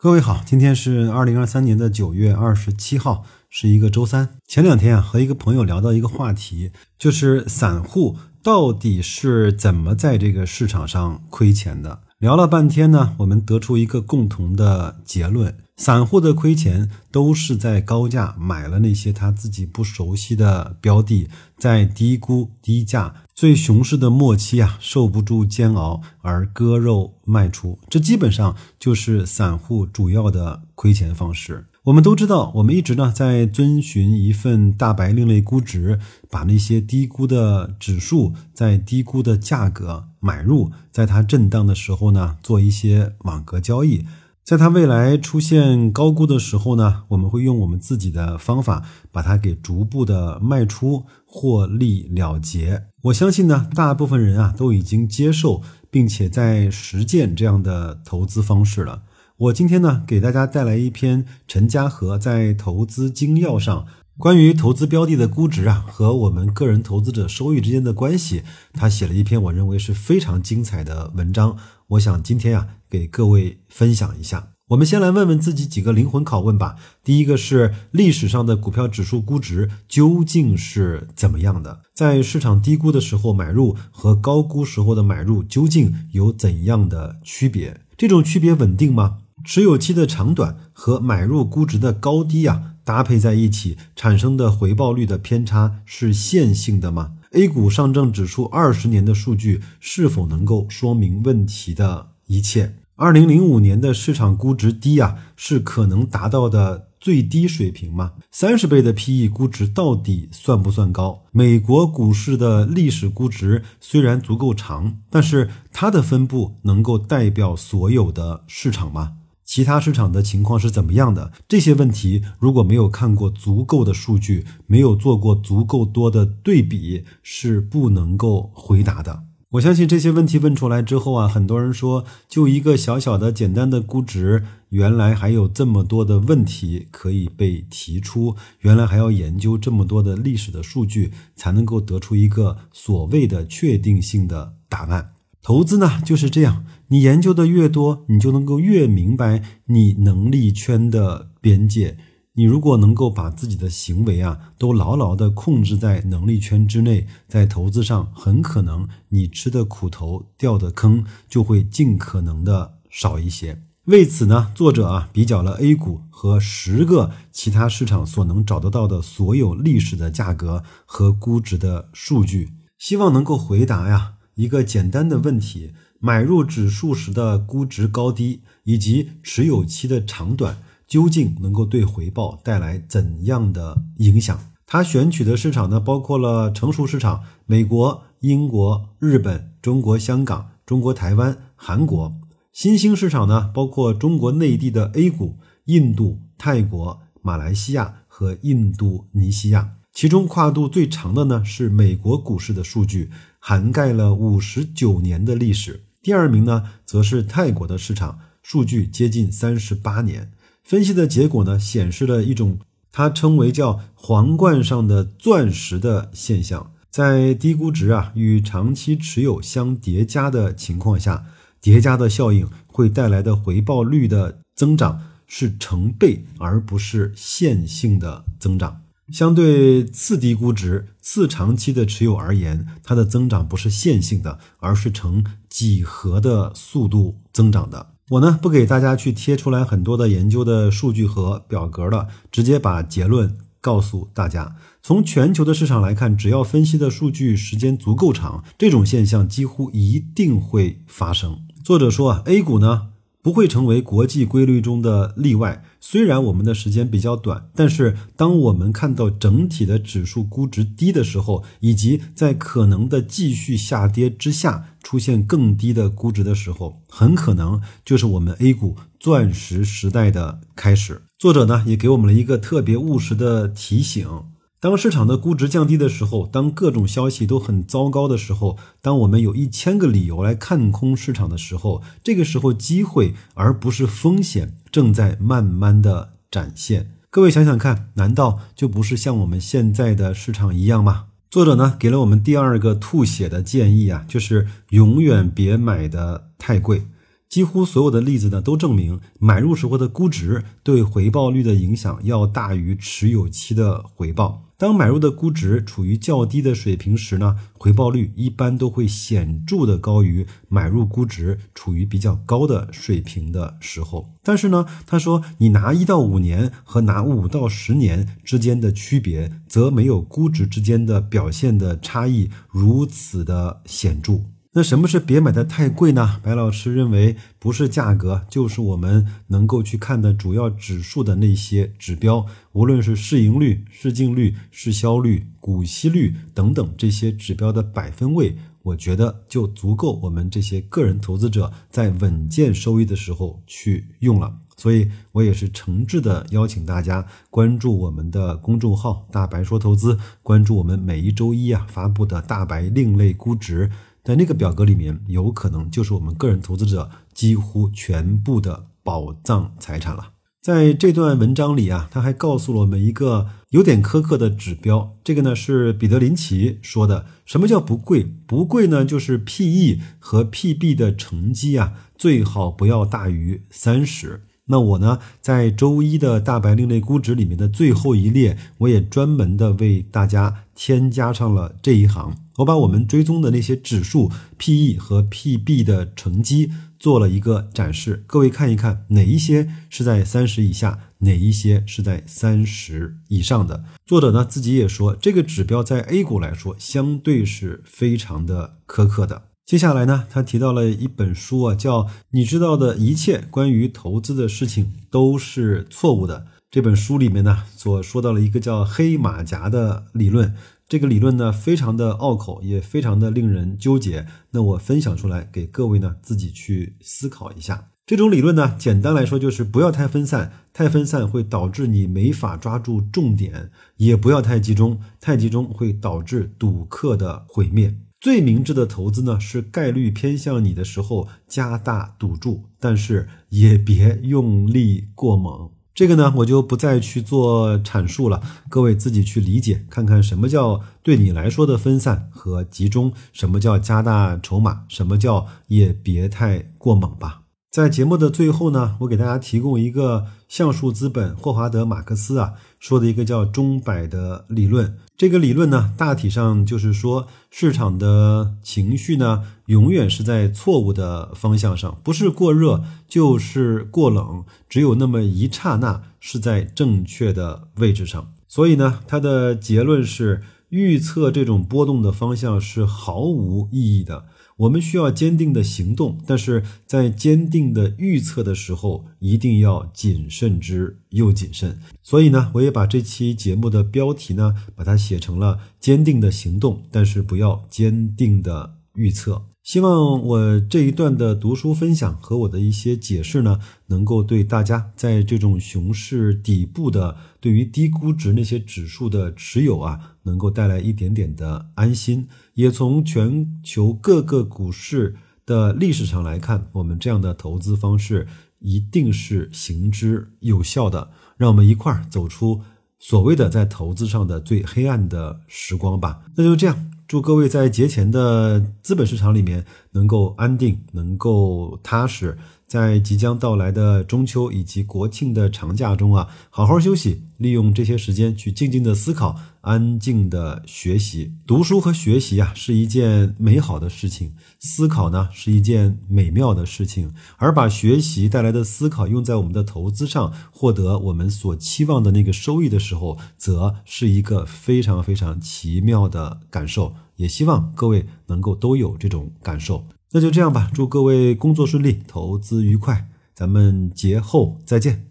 各位好，今天是二零二三年的九月二十七号，是一个周三。前两天啊，和一个朋友聊到一个话题，就是散户到底是怎么在这个市场上亏钱的。聊了半天呢，我们得出一个共同的结论：散户的亏钱都是在高价买了那些他自己不熟悉的标的，在低估低价。最熊市的末期啊，受不住煎熬而割肉卖出，这基本上就是散户主要的亏钱方式。我们都知道，我们一直呢在遵循一份大白另类估值，把那些低估的指数在低估的价格买入，在它震荡的时候呢做一些网格交易。在它未来出现高估的时候呢，我们会用我们自己的方法把它给逐步的卖出，获利了结。我相信呢，大部分人啊都已经接受并且在实践这样的投资方式了。我今天呢给大家带来一篇陈嘉和在《投资精要》上关于投资标的的估值啊和我们个人投资者收益之间的关系，他写了一篇我认为是非常精彩的文章。我想今天啊。给各位分享一下，我们先来问问自己几个灵魂拷问吧。第一个是历史上的股票指数估值究竟是怎么样的？在市场低估的时候买入和高估时候的买入究竟有怎样的区别？这种区别稳定吗？持有期的长短和买入估值的高低啊搭配在一起产生的回报率的偏差是线性的吗？A 股上证指数二十年的数据是否能够说明问题的？一切，二零零五年的市场估值低啊，是可能达到的最低水平吗？三十倍的 PE 估值到底算不算高？美国股市的历史估值虽然足够长，但是它的分布能够代表所有的市场吗？其他市场的情况是怎么样的？这些问题如果没有看过足够的数据，没有做过足够多的对比，是不能够回答的。我相信这些问题问出来之后啊，很多人说，就一个小小的、简单的估值，原来还有这么多的问题可以被提出，原来还要研究这么多的历史的数据，才能够得出一个所谓的确定性的答案。投资呢就是这样，你研究的越多，你就能够越明白你能力圈的边界。你如果能够把自己的行为啊都牢牢的控制在能力圈之内，在投资上很可能你吃的苦头掉的坑就会尽可能的少一些。为此呢，作者啊比较了 A 股和十个其他市场所能找得到的所有历史的价格和估值的数据，希望能够回答呀一个简单的问题：买入指数时的估值高低以及持有期的长短。究竟能够对回报带来怎样的影响？他选取的市场呢，包括了成熟市场，美国、英国、日本、中国香港、中国台湾、韩国；新兴市场呢，包括中国内地的 A 股、印度、泰国、马来西亚和印度尼西亚。其中跨度最长的呢是美国股市的数据，涵盖了五十九年的历史。第二名呢，则是泰国的市场，数据接近三十八年。分析的结果呢，显示了一种它称为叫皇冠上的钻石的现象，在低估值啊与长期持有相叠加的情况下，叠加的效应会带来的回报率的增长是成倍，而不是线性的增长。相对次低估值、次长期的持有而言，它的增长不是线性的，而是呈几何的速度增长的。我呢不给大家去贴出来很多的研究的数据和表格了，直接把结论告诉大家。从全球的市场来看，只要分析的数据时间足够长，这种现象几乎一定会发生。作者说啊，A 股呢。不会成为国际规律中的例外。虽然我们的时间比较短，但是当我们看到整体的指数估值低的时候，以及在可能的继续下跌之下出现更低的估值的时候，很可能就是我们 A 股钻石时代的开始。作者呢也给我们了一个特别务实的提醒。当市场的估值降低的时候，当各种消息都很糟糕的时候，当我们有一千个理由来看空市场的时候，这个时候机会而不是风险正在慢慢的展现。各位想想看，难道就不是像我们现在的市场一样吗？作者呢给了我们第二个吐血的建议啊，就是永远别买的太贵。几乎所有的例子呢，都证明买入时候的估值对回报率的影响要大于持有期的回报。当买入的估值处于较低的水平时呢，回报率一般都会显著的高于买入估值处于比较高的水平的时候。但是呢，他说你拿一到五年和拿五到十年之间的区别，则没有估值之间的表现的差异如此的显著。那什么是别买的太贵呢？白老师认为，不是价格，就是我们能够去看的主要指数的那些指标，无论是市盈率、市净率、市销率、股息率等等这些指标的百分位，我觉得就足够我们这些个人投资者在稳健收益的时候去用了。所以我也是诚挚的邀请大家关注我们的公众号“大白说投资”，关注我们每一周一啊发布的大白另类估值。在那个表格里面，有可能就是我们个人投资者几乎全部的宝藏财产了。在这段文章里啊，他还告诉了我们一个有点苛刻的指标。这个呢是彼得林奇说的。什么叫不贵？不贵呢，就是 P/E 和 P/B 的乘积啊，最好不要大于三十。那我呢，在周一的大白另类估值里面的最后一列，我也专门的为大家添加上了这一行。我把我们追踪的那些指数 P/E 和 P/B 的乘积做了一个展示，各位看一看哪一些是在三十以下，哪一些是在三十以上的。作者呢自己也说，这个指标在 A 股来说相对是非常的苛刻的。接下来呢，他提到了一本书啊，叫《你知道的一切关于投资的事情都是错误的》。这本书里面呢，所说到了一个叫黑马甲的理论。这个理论呢，非常的拗口，也非常的令人纠结。那我分享出来给各位呢，自己去思考一下。这种理论呢，简单来说就是不要太分散，太分散会导致你没法抓住重点；也不要太集中，太集中会导致赌客的毁灭。最明智的投资呢，是概率偏向你的时候加大赌注，但是也别用力过猛。这个呢，我就不再去做阐述了，各位自己去理解，看看什么叫对你来说的分散和集中，什么叫加大筹码，什么叫也别太过猛吧。在节目的最后呢，我给大家提供一个橡树资本霍华德马克思啊说的一个叫钟摆的理论。这个理论呢，大体上就是说，市场的情绪呢，永远是在错误的方向上，不是过热就是过冷，只有那么一刹那是在正确的位置上。所以呢，他的结论是，预测这种波动的方向是毫无意义的。我们需要坚定的行动，但是在坚定的预测的时候，一定要谨慎之又谨慎。所以呢，我也把这期节目的标题呢，把它写成了“坚定的行动，但是不要坚定的预测”。希望我这一段的读书分享和我的一些解释呢，能够对大家在这种熊市底部的对于低估值那些指数的持有啊，能够带来一点点的安心。也从全球各个股市的历史上来看，我们这样的投资方式一定是行之有效的。让我们一块儿走出所谓的在投资上的最黑暗的时光吧。那就这样。祝各位在节前的资本市场里面能够安定，能够踏实。在即将到来的中秋以及国庆的长假中啊，好好休息，利用这些时间去静静的思考，安静的学习。读书和学习啊是一件美好的事情，思考呢是一件美妙的事情。而把学习带来的思考用在我们的投资上，获得我们所期望的那个收益的时候，则是一个非常非常奇妙的感受。也希望各位能够都有这种感受。那就这样吧，祝各位工作顺利，投资愉快，咱们节后再见。